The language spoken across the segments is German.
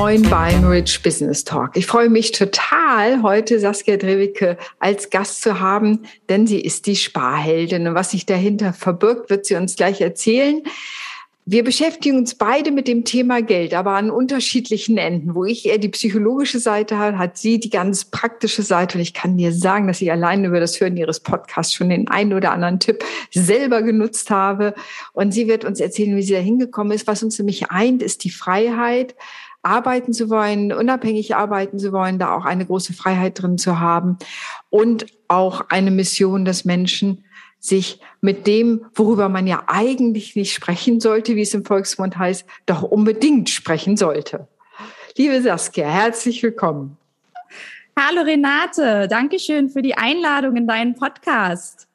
Moin beim Rich Business Talk. Ich freue mich total, heute Saskia Drewicke als Gast zu haben, denn sie ist die Sparheldin. Und was sich dahinter verbirgt, wird sie uns gleich erzählen. Wir beschäftigen uns beide mit dem Thema Geld, aber an unterschiedlichen Enden. Wo ich eher die psychologische Seite habe, hat sie die ganz praktische Seite. Und ich kann dir sagen, dass ich allein über das Hören ihres Podcasts schon den einen oder anderen Tipp selber genutzt habe. Und sie wird uns erzählen, wie sie da hingekommen ist. Was uns nämlich eint, ist die Freiheit, arbeiten zu wollen, unabhängig arbeiten zu wollen, da auch eine große Freiheit drin zu haben und auch eine Mission des Menschen, sich mit dem, worüber man ja eigentlich nicht sprechen sollte, wie es im Volksmund heißt, doch unbedingt sprechen sollte. Liebe Saskia, herzlich willkommen. Hallo Renate, danke schön für die Einladung in deinen Podcast.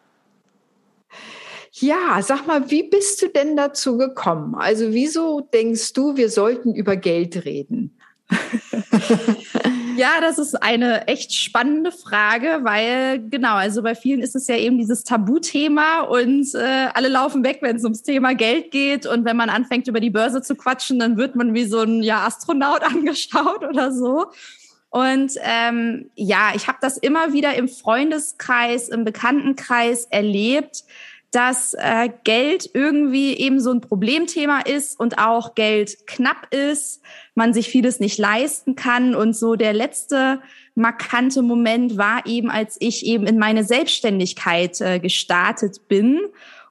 Ja, sag mal, wie bist du denn dazu gekommen? Also wieso denkst du, wir sollten über Geld reden? ja, das ist eine echt spannende Frage, weil genau, also bei vielen ist es ja eben dieses Tabuthema und äh, alle laufen weg, wenn es ums Thema Geld geht. Und wenn man anfängt, über die Börse zu quatschen, dann wird man wie so ein ja, Astronaut angeschaut oder so. Und ähm, ja, ich habe das immer wieder im Freundeskreis, im Bekanntenkreis erlebt, dass äh, Geld irgendwie eben so ein Problemthema ist und auch Geld knapp ist, man sich vieles nicht leisten kann. Und so der letzte markante Moment war eben, als ich eben in meine Selbstständigkeit äh, gestartet bin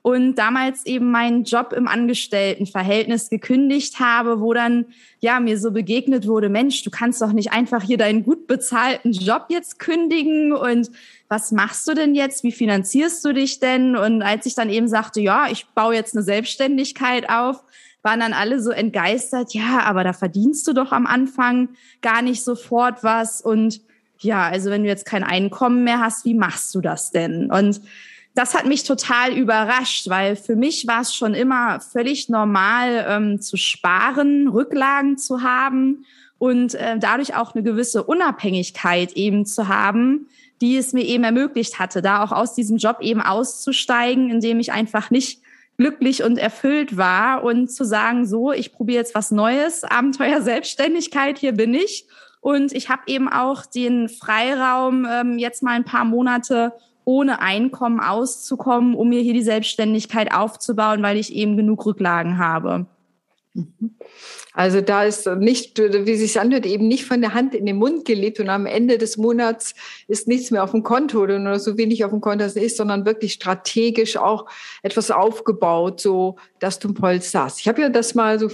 und damals eben meinen Job im Angestelltenverhältnis gekündigt habe, wo dann ja mir so begegnet wurde, Mensch, du kannst doch nicht einfach hier deinen gut bezahlten Job jetzt kündigen und was machst du denn jetzt? Wie finanzierst du dich denn? Und als ich dann eben sagte, ja, ich baue jetzt eine Selbstständigkeit auf, waren dann alle so entgeistert, ja, aber da verdienst du doch am Anfang gar nicht sofort was und ja, also wenn du jetzt kein Einkommen mehr hast, wie machst du das denn? Und das hat mich total überrascht, weil für mich war es schon immer völlig normal ähm, zu sparen, Rücklagen zu haben und äh, dadurch auch eine gewisse Unabhängigkeit eben zu haben, die es mir eben ermöglicht hatte, da auch aus diesem Job eben auszusteigen, indem ich einfach nicht glücklich und erfüllt war und zu sagen, so, ich probiere jetzt was Neues, Abenteuer Selbstständigkeit, hier bin ich. Und ich habe eben auch den Freiraum, ähm, jetzt mal ein paar Monate ohne Einkommen auszukommen, um mir hier die Selbstständigkeit aufzubauen, weil ich eben genug Rücklagen habe. Mhm. Also da ist nicht, wie sich anhört, eben nicht von der Hand in den Mund gelebt und am Ende des Monats ist nichts mehr auf dem Konto oder nur so wenig auf dem Konto ist, sondern wirklich strategisch auch etwas aufgebaut, so dass du im Polz saßt. Ich habe ja das mal so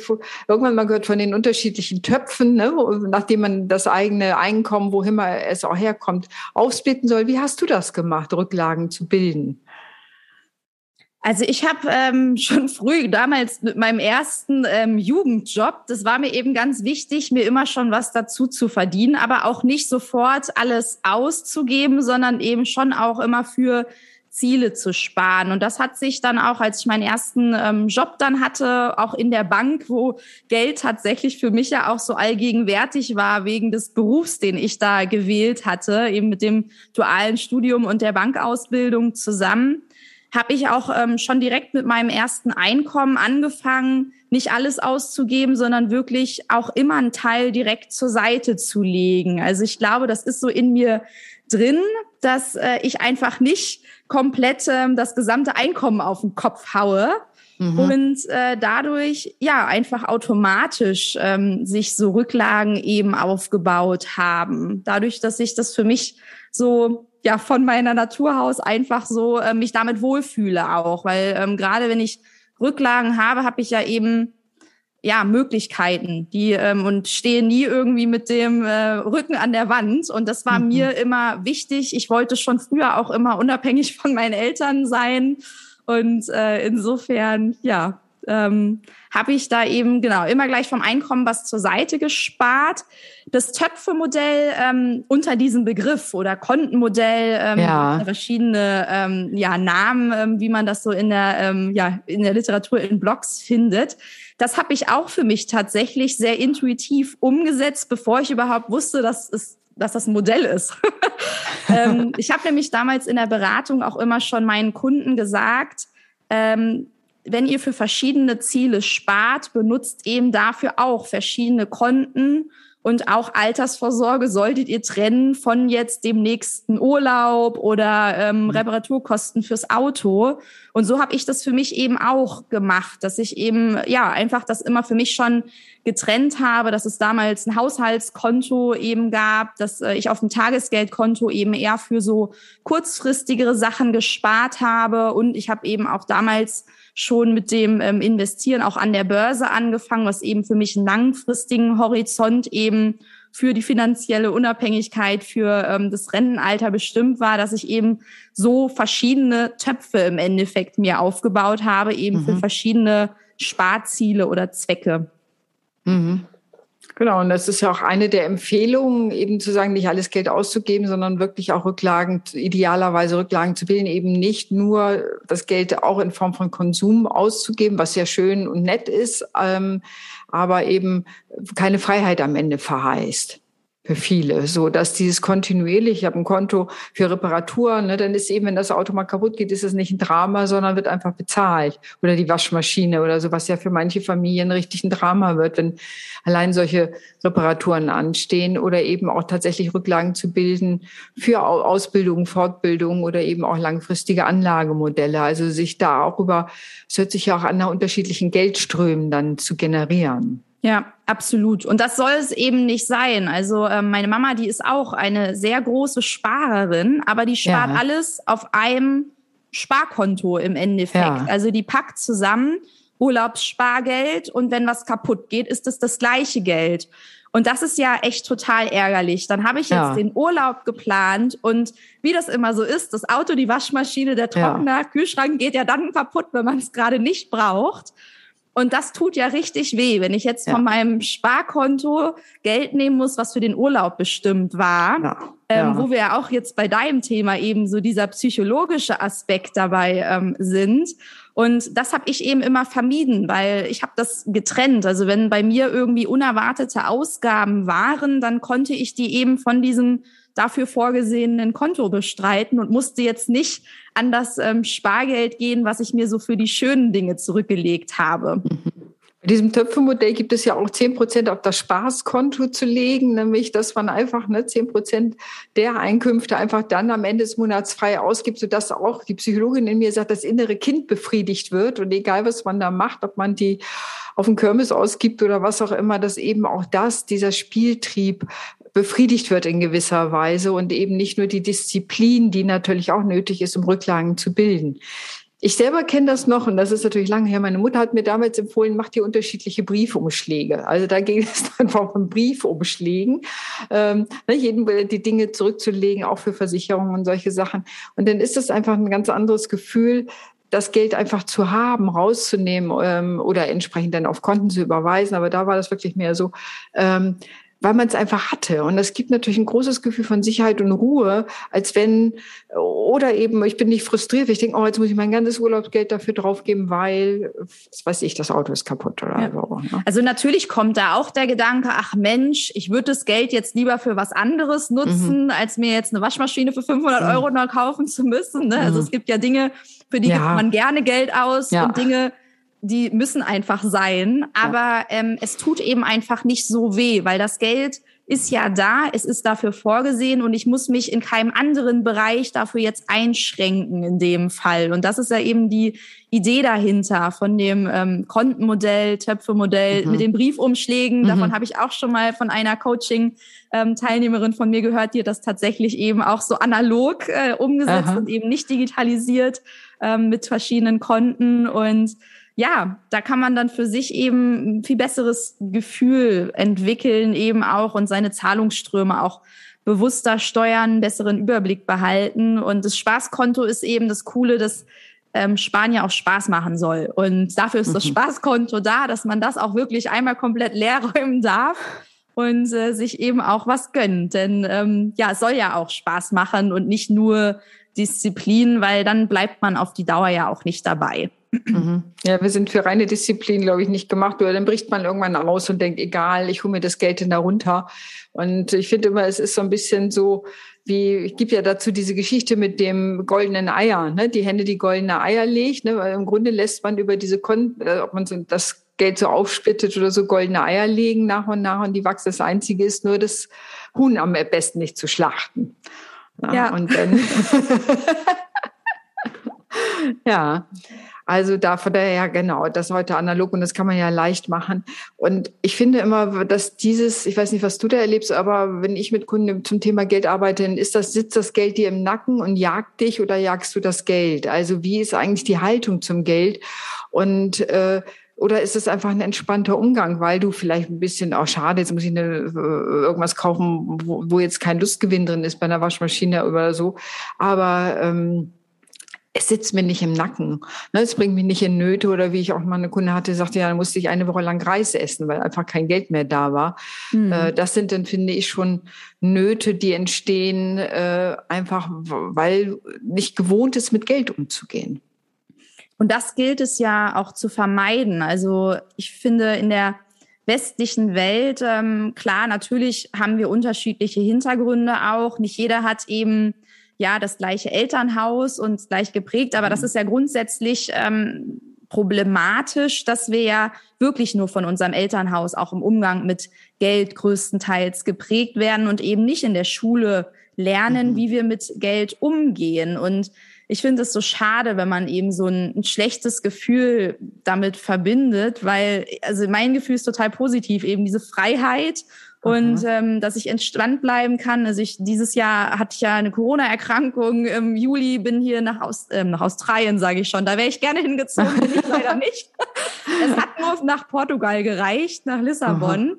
irgendwann mal gehört von den unterschiedlichen Töpfen, ne, nachdem man das eigene Einkommen, wohin man es auch herkommt, aufsplitten soll. Wie hast du das gemacht, Rücklagen zu bilden? Also ich habe ähm, schon früh, damals mit meinem ersten ähm, Jugendjob, das war mir eben ganz wichtig, mir immer schon was dazu zu verdienen, aber auch nicht sofort alles auszugeben, sondern eben schon auch immer für Ziele zu sparen. Und das hat sich dann auch, als ich meinen ersten ähm, Job dann hatte, auch in der Bank, wo Geld tatsächlich für mich ja auch so allgegenwärtig war, wegen des Berufs, den ich da gewählt hatte, eben mit dem dualen Studium und der Bankausbildung zusammen habe ich auch ähm, schon direkt mit meinem ersten Einkommen angefangen, nicht alles auszugeben, sondern wirklich auch immer einen Teil direkt zur Seite zu legen. Also ich glaube, das ist so in mir drin, dass äh, ich einfach nicht komplett ähm, das gesamte Einkommen auf den Kopf haue, mhm. und äh, dadurch ja einfach automatisch ähm, sich so Rücklagen eben aufgebaut haben. Dadurch, dass ich das für mich so ja von meiner Naturhaus einfach so äh, mich damit wohlfühle auch, weil ähm, gerade wenn ich Rücklagen habe, habe ich ja eben ja Möglichkeiten, die ähm, und stehe nie irgendwie mit dem äh, Rücken an der Wand und das war mhm. mir immer wichtig. Ich wollte schon früher auch immer unabhängig von meinen Eltern sein und äh, insofern ja ähm, habe ich da eben genau immer gleich vom Einkommen was zur Seite gespart. Das Töpfe-Modell ähm, unter diesem Begriff oder Kontenmodell, ähm, ja. verschiedene ähm, ja, Namen, ähm, wie man das so in der, ähm, ja, in der Literatur in Blogs findet. Das habe ich auch für mich tatsächlich sehr intuitiv umgesetzt, bevor ich überhaupt wusste, dass es dass das ein Modell ist. ähm, ich habe nämlich damals in der Beratung auch immer schon meinen Kunden gesagt, ähm, wenn ihr für verschiedene Ziele spart, benutzt eben dafür auch verschiedene Konten und auch Altersvorsorge solltet ihr trennen von jetzt dem nächsten Urlaub oder ähm, mhm. Reparaturkosten fürs Auto. Und so habe ich das für mich eben auch gemacht, dass ich eben ja einfach das immer für mich schon getrennt habe, dass es damals ein Haushaltskonto eben gab, dass äh, ich auf dem Tagesgeldkonto eben eher für so kurzfristigere Sachen gespart habe und ich habe eben auch damals schon mit dem ähm, Investieren auch an der Börse angefangen, was eben für mich einen langfristigen Horizont eben für die finanzielle Unabhängigkeit, für ähm, das Rentenalter bestimmt war, dass ich eben so verschiedene Töpfe im Endeffekt mir aufgebaut habe, eben mhm. für verschiedene Sparziele oder Zwecke. Mhm. Genau, und das ist ja auch eine der Empfehlungen, eben zu sagen, nicht alles Geld auszugeben, sondern wirklich auch Rücklagen, idealerweise Rücklagen zu bilden, eben nicht nur das Geld auch in Form von Konsum auszugeben, was ja schön und nett ist, ähm, aber eben keine Freiheit am Ende verheißt für viele, so dass dieses kontinuierlich, ich habe ein Konto für Reparaturen, ne, dann ist eben, wenn das Auto mal kaputt geht, ist es nicht ein Drama, sondern wird einfach bezahlt. Oder die Waschmaschine oder so, was ja für manche Familien richtig ein Drama wird, wenn allein solche Reparaturen anstehen oder eben auch tatsächlich Rücklagen zu bilden für Ausbildung, Fortbildung oder eben auch langfristige Anlagemodelle. Also sich da auch über, es hört sich ja auch an, nach unterschiedlichen Geldströmen dann zu generieren. Ja, absolut. Und das soll es eben nicht sein. Also äh, meine Mama, die ist auch eine sehr große Sparerin, aber die spart ja. alles auf einem Sparkonto im Endeffekt. Ja. Also die packt zusammen Urlaubsspargeld und wenn was kaputt geht, ist es das gleiche Geld. Und das ist ja echt total ärgerlich. Dann habe ich jetzt ja. den Urlaub geplant und wie das immer so ist, das Auto, die Waschmaschine, der Trockner. Kühlschrank geht ja dann kaputt, wenn man es gerade nicht braucht. Und das tut ja richtig weh, wenn ich jetzt ja. von meinem Sparkonto Geld nehmen muss, was für den Urlaub bestimmt war. Ja. Ähm, ja. Wo wir ja auch jetzt bei deinem Thema eben so dieser psychologische Aspekt dabei ähm, sind. Und das habe ich eben immer vermieden, weil ich habe das getrennt. Also wenn bei mir irgendwie unerwartete Ausgaben waren, dann konnte ich die eben von diesem dafür vorgesehenen Konto bestreiten und musste jetzt nicht an das ähm, Spargeld gehen, was ich mir so für die schönen Dinge zurückgelegt habe. Bei diesem Töpfemodell gibt es ja auch zehn Prozent auf das Spaßkonto zu legen, nämlich dass man einfach ne, zehn Prozent der Einkünfte einfach dann am Ende des Monats frei ausgibt, sodass auch die Psychologin in mir sagt, das innere Kind befriedigt wird. Und egal, was man da macht, ob man die auf den Kirmes ausgibt oder was auch immer, dass eben auch das, dieser Spieltrieb befriedigt wird in gewisser Weise und eben nicht nur die Disziplin, die natürlich auch nötig ist, um Rücklagen zu bilden. Ich selber kenne das noch und das ist natürlich lange her. Meine Mutter hat mir damals empfohlen, mach dir unterschiedliche Briefumschläge. Also da ging es dann von Briefumschlägen, ähm, ne, jeden, die Dinge zurückzulegen, auch für Versicherungen und solche Sachen. Und dann ist das einfach ein ganz anderes Gefühl, das Geld einfach zu haben, rauszunehmen ähm, oder entsprechend dann auf Konten zu überweisen. Aber da war das wirklich mehr so, ähm, weil man es einfach hatte. Und es gibt natürlich ein großes Gefühl von Sicherheit und Ruhe, als wenn, oder eben, ich bin nicht frustriert, ich denke, oh, jetzt muss ich mein ganzes Urlaubsgeld dafür draufgeben, weil, was weiß ich, das Auto ist kaputt oder ja. so. Ne? Also natürlich kommt da auch der Gedanke, ach Mensch, ich würde das Geld jetzt lieber für was anderes nutzen, mhm. als mir jetzt eine Waschmaschine für 500 mhm. Euro noch kaufen zu müssen. Ne? Also mhm. es gibt ja Dinge, für die ja. gibt man gerne Geld aus ja. und Dinge, die müssen einfach sein. Aber ähm, es tut eben einfach nicht so weh, weil das Geld ist ja da, es ist dafür vorgesehen und ich muss mich in keinem anderen Bereich dafür jetzt einschränken in dem Fall. Und das ist ja eben die Idee dahinter von dem ähm, Kontenmodell, Töpfemodell mhm. mit den Briefumschlägen. Mhm. Davon habe ich auch schon mal von einer Coaching-Teilnehmerin ähm, von mir gehört, die hat das tatsächlich eben auch so analog äh, umgesetzt Aha. und eben nicht digitalisiert ähm, mit verschiedenen Konten und ja, da kann man dann für sich eben ein viel besseres Gefühl entwickeln, eben auch und seine Zahlungsströme auch bewusster steuern, besseren Überblick behalten. Und das Spaßkonto ist eben das Coole, dass ähm, ja auch Spaß machen soll. Und dafür ist das mhm. Spaßkonto da, dass man das auch wirklich einmal komplett leer räumen darf und äh, sich eben auch was gönnt. Denn ähm, ja, es soll ja auch Spaß machen und nicht nur Disziplin, weil dann bleibt man auf die Dauer ja auch nicht dabei. Mhm. Ja, wir sind für reine Disziplin, glaube ich, nicht gemacht. Oder dann bricht man irgendwann aus und denkt, egal, ich hole mir das Geld in da runter. Und ich finde immer, es ist so ein bisschen so, wie, ich gebe ja dazu diese Geschichte mit dem goldenen Eier, ne? die Hände, die goldene Eier legt, ne? weil im Grunde lässt man über diese Kon äh, ob man so das Geld so aufsplittet oder so goldene Eier legen nach und nach und die wachsen. Das Einzige ist nur, das Huhn am besten nicht zu schlachten. Ja. ja. Und dann ja. Also da von daher, genau, das heute analog und das kann man ja leicht machen. Und ich finde immer, dass dieses, ich weiß nicht, was du da erlebst, aber wenn ich mit Kunden zum Thema Geld arbeite, dann ist das, sitzt das Geld dir im Nacken und jagt dich oder jagst du das Geld? Also wie ist eigentlich die Haltung zum Geld? Und äh, oder ist es einfach ein entspannter Umgang, weil du vielleicht ein bisschen, auch oh, schade, jetzt muss ich eine, äh, irgendwas kaufen, wo, wo jetzt kein Lustgewinn drin ist bei einer Waschmaschine oder so. Aber ähm, es sitzt mir nicht im Nacken. Ne, es bringt mich nicht in Nöte oder wie ich auch mal eine Kunde hatte, sagte, ja, dann musste ich eine Woche lang Reis essen, weil einfach kein Geld mehr da war. Mhm. Das sind dann, finde ich, schon Nöte, die entstehen, äh, einfach weil nicht gewohnt ist, mit Geld umzugehen. Und das gilt es ja auch zu vermeiden. Also ich finde, in der westlichen Welt, ähm, klar, natürlich haben wir unterschiedliche Hintergründe auch. Nicht jeder hat eben ja das gleiche Elternhaus und gleich geprägt, aber das mhm. ist ja grundsätzlich ähm, problematisch, dass wir ja wirklich nur von unserem Elternhaus auch im Umgang mit Geld größtenteils geprägt werden und eben nicht in der Schule lernen, mhm. wie wir mit Geld umgehen. Und ich finde es so schade, wenn man eben so ein, ein, schlechtes Gefühl damit verbindet, weil, also mein Gefühl ist total positiv, eben diese Freiheit und ähm, dass ich entspannt bleiben kann. Also ich dieses Jahr hatte ich ja eine Corona-Erkrankung im Juli, bin hier nach, Aus, ähm, nach Australien, sage ich schon. Da wäre ich gerne hingezogen, bin ich leider nicht. Es hat nur nach Portugal gereicht, nach Lissabon. Aha.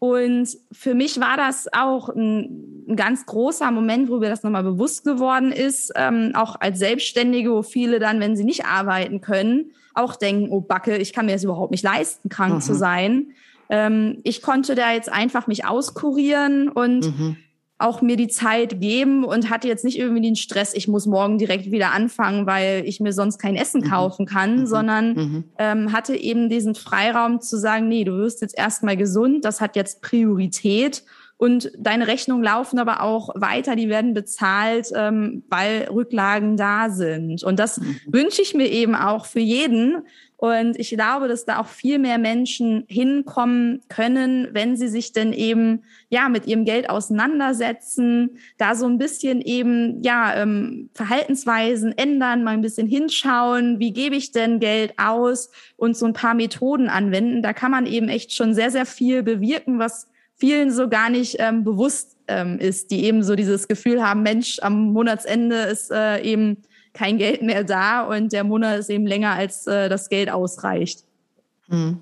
Und für mich war das auch ein, ein ganz großer Moment, wo mir das nochmal bewusst geworden ist, ähm, auch als Selbstständige, wo viele dann, wenn sie nicht arbeiten können, auch denken, oh Backe, ich kann mir das überhaupt nicht leisten, krank Aha. zu sein. Ähm, ich konnte da jetzt einfach mich auskurieren und mhm. auch mir die Zeit geben und hatte jetzt nicht irgendwie den Stress, ich muss morgen direkt wieder anfangen, weil ich mir sonst kein Essen mhm. kaufen kann, mhm. sondern mhm. ähm, hatte eben diesen Freiraum zu sagen, nee, du wirst jetzt erstmal gesund, das hat jetzt Priorität. Und deine Rechnungen laufen aber auch weiter, die werden bezahlt, ähm, weil Rücklagen da sind. Und das mhm. wünsche ich mir eben auch für jeden, und ich glaube, dass da auch viel mehr Menschen hinkommen können, wenn sie sich denn eben ja mit ihrem Geld auseinandersetzen, da so ein bisschen eben ja ähm, Verhaltensweisen ändern, mal ein bisschen hinschauen, wie gebe ich denn Geld aus und so ein paar Methoden anwenden. Da kann man eben echt schon sehr sehr viel bewirken, was vielen so gar nicht ähm, bewusst ähm, ist, die eben so dieses Gefühl haben, Mensch, am Monatsende ist äh, eben kein Geld mehr da und der Monat ist eben länger, als äh, das Geld ausreicht. Hm.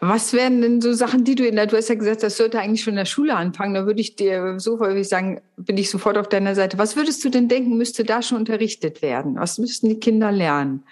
Was wären denn so Sachen, die du in der, du hast ja gesagt, das sollte eigentlich schon in der Schule anfangen. Da würde ich dir so ich sagen, bin ich sofort auf deiner Seite. Was würdest du denn denken, müsste da schon unterrichtet werden? Was müssten die Kinder lernen?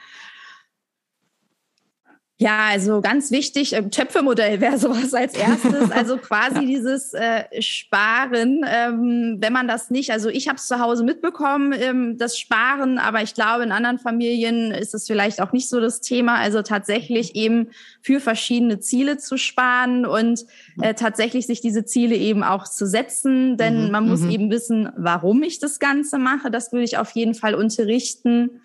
Ja, also ganz wichtig, ähm, Töpfemodell wäre sowas als erstes. Also quasi dieses äh, Sparen, ähm, wenn man das nicht, also ich habe es zu Hause mitbekommen, ähm, das Sparen, aber ich glaube, in anderen Familien ist es vielleicht auch nicht so das Thema. Also tatsächlich eben für verschiedene Ziele zu sparen und äh, tatsächlich sich diese Ziele eben auch zu setzen. Denn mhm, man muss mhm. eben wissen, warum ich das Ganze mache. Das würde ich auf jeden Fall unterrichten.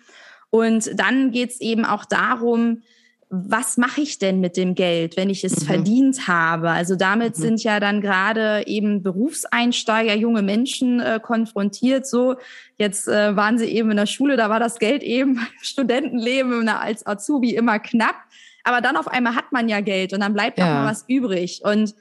Und dann geht's eben auch darum, was mache ich denn mit dem Geld, wenn ich es mhm. verdient habe? Also damit mhm. sind ja dann gerade eben Berufseinsteiger, junge Menschen äh, konfrontiert. So, jetzt äh, waren sie eben in der Schule, da war das Geld eben Studentenleben als Azubi immer knapp. Aber dann auf einmal hat man ja Geld und dann bleibt ja. auch mal was übrig. Und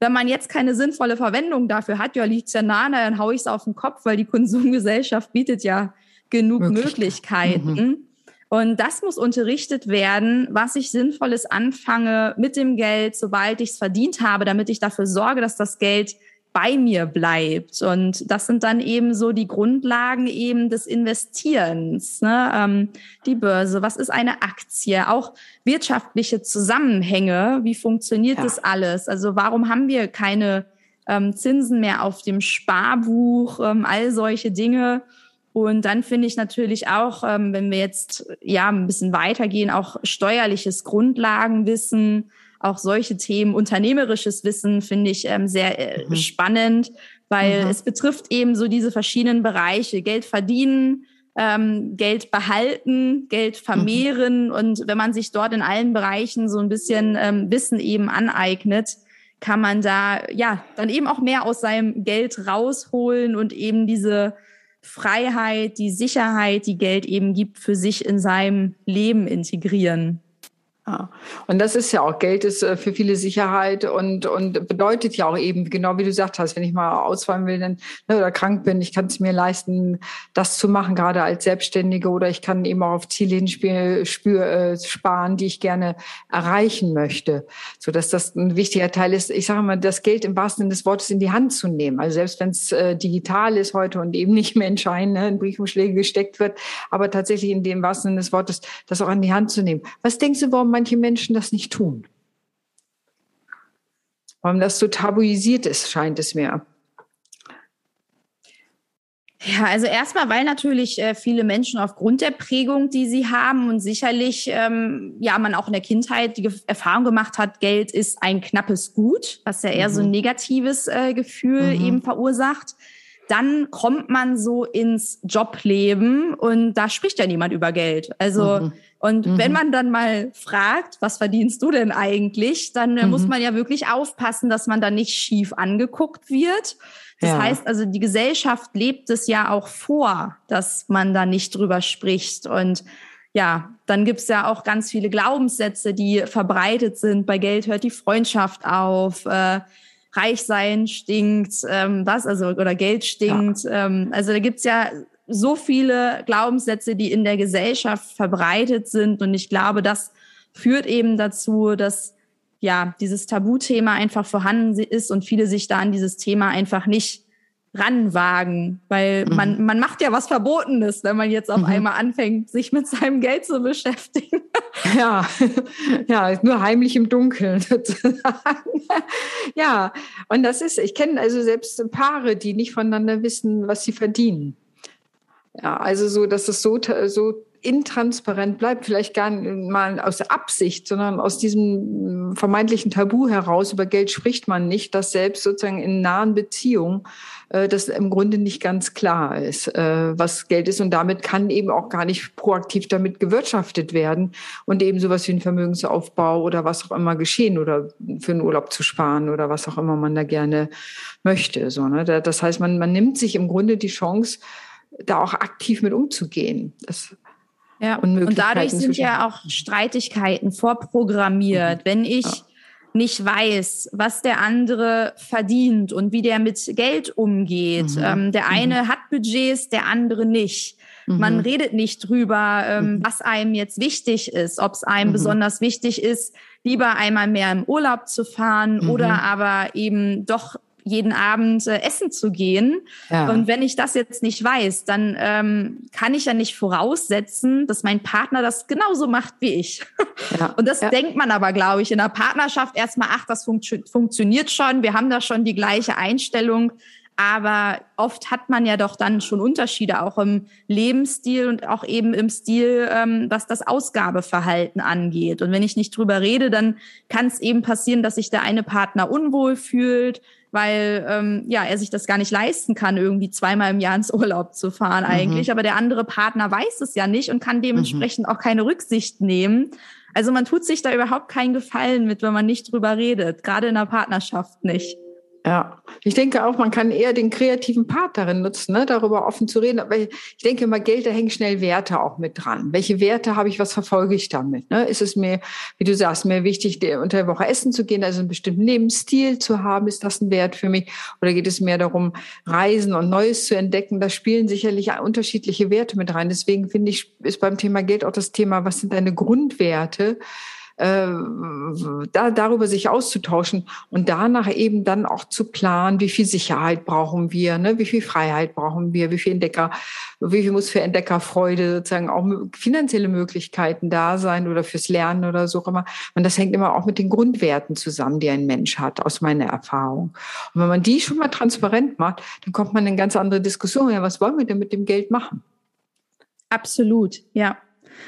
wenn man jetzt keine sinnvolle Verwendung dafür hat, ja, liegt's ja nahe, dann hau ich es auf den Kopf, weil die Konsumgesellschaft bietet ja genug Möglichkeiten. Mhm. Und das muss unterrichtet werden, was ich Sinnvolles anfange mit dem Geld, sobald ich es verdient habe, damit ich dafür sorge, dass das Geld bei mir bleibt. Und das sind dann eben so die Grundlagen eben des Investierens. Ne? Ähm, die Börse, was ist eine Aktie? Auch wirtschaftliche Zusammenhänge, wie funktioniert ja. das alles? Also warum haben wir keine ähm, Zinsen mehr auf dem Sparbuch? Ähm, all solche Dinge. Und dann finde ich natürlich auch, ähm, wenn wir jetzt ja ein bisschen weitergehen, auch steuerliches Grundlagenwissen, auch solche Themen, unternehmerisches Wissen finde ich ähm, sehr äh, mhm. spannend, weil mhm. es betrifft eben so diese verschiedenen Bereiche, Geld verdienen, ähm, Geld behalten, Geld vermehren. Mhm. Und wenn man sich dort in allen Bereichen so ein bisschen ähm, Wissen eben aneignet, kann man da ja dann eben auch mehr aus seinem Geld rausholen und eben diese Freiheit, die Sicherheit, die Geld eben gibt, für sich in seinem Leben integrieren. Ja. Und das ist ja auch, Geld ist äh, für viele Sicherheit und, und bedeutet ja auch eben, genau wie du gesagt hast, wenn ich mal ausfallen will dann, ne, oder krank bin, ich kann es mir leisten, das zu machen, gerade als Selbstständige, oder ich kann eben auch auf Ziele hinspür, spür, äh, sparen, die ich gerne erreichen möchte. So dass das ein wichtiger Teil ist, ich sage mal, das Geld im wahrsten Sinne des Wortes in die Hand zu nehmen. Also selbst wenn es äh, digital ist heute und eben nicht mehr in Schein, ne, in Briefumschläge gesteckt wird, aber tatsächlich in dem wahrsten Sinne des Wortes, das auch in die Hand zu nehmen. Was denkst du, warum manche Menschen das nicht tun. Warum das so tabuisiert ist, scheint es mir. Ja, also erstmal, weil natürlich äh, viele Menschen aufgrund der Prägung, die sie haben und sicherlich, ähm, ja, man auch in der Kindheit die Erfahrung gemacht hat, Geld ist ein knappes Gut, was ja eher mhm. so ein mhm. negatives äh, Gefühl mhm. eben verursacht. Dann kommt man so ins Jobleben und da spricht ja niemand über Geld. Also mhm. Und mhm. wenn man dann mal fragt, was verdienst du denn eigentlich, dann äh, mhm. muss man ja wirklich aufpassen, dass man da nicht schief angeguckt wird. Das ja. heißt also, die Gesellschaft lebt es ja auch vor, dass man da nicht drüber spricht. Und ja, dann gibt's ja auch ganz viele Glaubenssätze, die verbreitet sind. Bei Geld hört die Freundschaft auf. Äh, Reich sein stinkt, ähm, was also oder Geld stinkt. Ja. Ähm, also da gibt's ja so viele Glaubenssätze, die in der Gesellschaft verbreitet sind. Und ich glaube, das führt eben dazu, dass ja dieses Tabuthema einfach vorhanden ist und viele sich da an dieses Thema einfach nicht ranwagen, weil mhm. man, man macht ja was Verbotenes, wenn man jetzt auf mhm. einmal anfängt, sich mit seinem Geld zu beschäftigen. Ja, ja, nur heimlich im Dunkeln sozusagen. Ja, und das ist, ich kenne also selbst Paare, die nicht voneinander wissen, was sie verdienen. Ja, also so, dass es so, so intransparent bleibt, vielleicht gar nicht mal aus Absicht, sondern aus diesem vermeintlichen Tabu heraus, über Geld spricht man nicht, dass selbst sozusagen in nahen Beziehungen äh, das im Grunde nicht ganz klar ist, äh, was Geld ist. Und damit kann eben auch gar nicht proaktiv damit gewirtschaftet werden und eben sowas wie ein Vermögensaufbau oder was auch immer geschehen oder für einen Urlaub zu sparen oder was auch immer man da gerne möchte. So, ne? Das heißt, man, man nimmt sich im Grunde die Chance, da auch aktiv mit umzugehen. Das ja, und dadurch sind ja auch Streitigkeiten vorprogrammiert. Mhm. Wenn ich ja. nicht weiß, was der andere verdient und wie der mit Geld umgeht, mhm. ähm, der eine mhm. hat Budgets, der andere nicht. Man mhm. redet nicht drüber, ähm, mhm. was einem jetzt wichtig ist, ob es einem mhm. besonders wichtig ist, lieber einmal mehr im Urlaub zu fahren oder aber eben doch jeden Abend äh, essen zu gehen. Ja. Und wenn ich das jetzt nicht weiß, dann ähm, kann ich ja nicht voraussetzen, dass mein Partner das genauso macht wie ich. Ja. Und das ja. denkt man aber, glaube ich, in der Partnerschaft erstmal, ach, das funktio funktioniert schon, wir haben da schon die gleiche Einstellung. Aber oft hat man ja doch dann schon Unterschiede auch im Lebensstil und auch eben im Stil, ähm, was das Ausgabeverhalten angeht. Und wenn ich nicht drüber rede, dann kann es eben passieren, dass sich der eine Partner unwohl fühlt, weil ähm, ja er sich das gar nicht leisten kann, irgendwie zweimal im Jahr ins Urlaub zu fahren mhm. eigentlich. Mhm. Aber der andere Partner weiß es ja nicht und kann dementsprechend mhm. auch keine Rücksicht nehmen. Also man tut sich da überhaupt keinen Gefallen mit, wenn man nicht drüber redet, gerade in der Partnerschaft nicht. Ja, ich denke auch, man kann eher den kreativen Part darin nutzen, ne, darüber offen zu reden. Aber ich denke immer, Geld, da hängen schnell Werte auch mit dran. Welche Werte habe ich, was verfolge ich damit? Ne? Ist es mir, wie du sagst, mir wichtig, unter der Woche essen zu gehen, also einen bestimmten Lebensstil zu haben? Ist das ein Wert für mich? Oder geht es mehr darum, Reisen und Neues zu entdecken? Da spielen sicherlich unterschiedliche Werte mit rein. Deswegen finde ich, ist beim Thema Geld auch das Thema, was sind deine Grundwerte? Äh, da, darüber sich auszutauschen und danach eben dann auch zu planen, wie viel Sicherheit brauchen wir, ne? wie viel Freiheit brauchen wir, wie viel Entdecker, wie viel muss für Entdeckerfreude sozusagen auch finanzielle Möglichkeiten da sein oder fürs Lernen oder so immer. Und das hängt immer auch mit den Grundwerten zusammen, die ein Mensch hat, aus meiner Erfahrung. Und wenn man die schon mal transparent macht, dann kommt man in eine ganz andere Diskussion. Ja, was wollen wir denn mit dem Geld machen? Absolut, ja.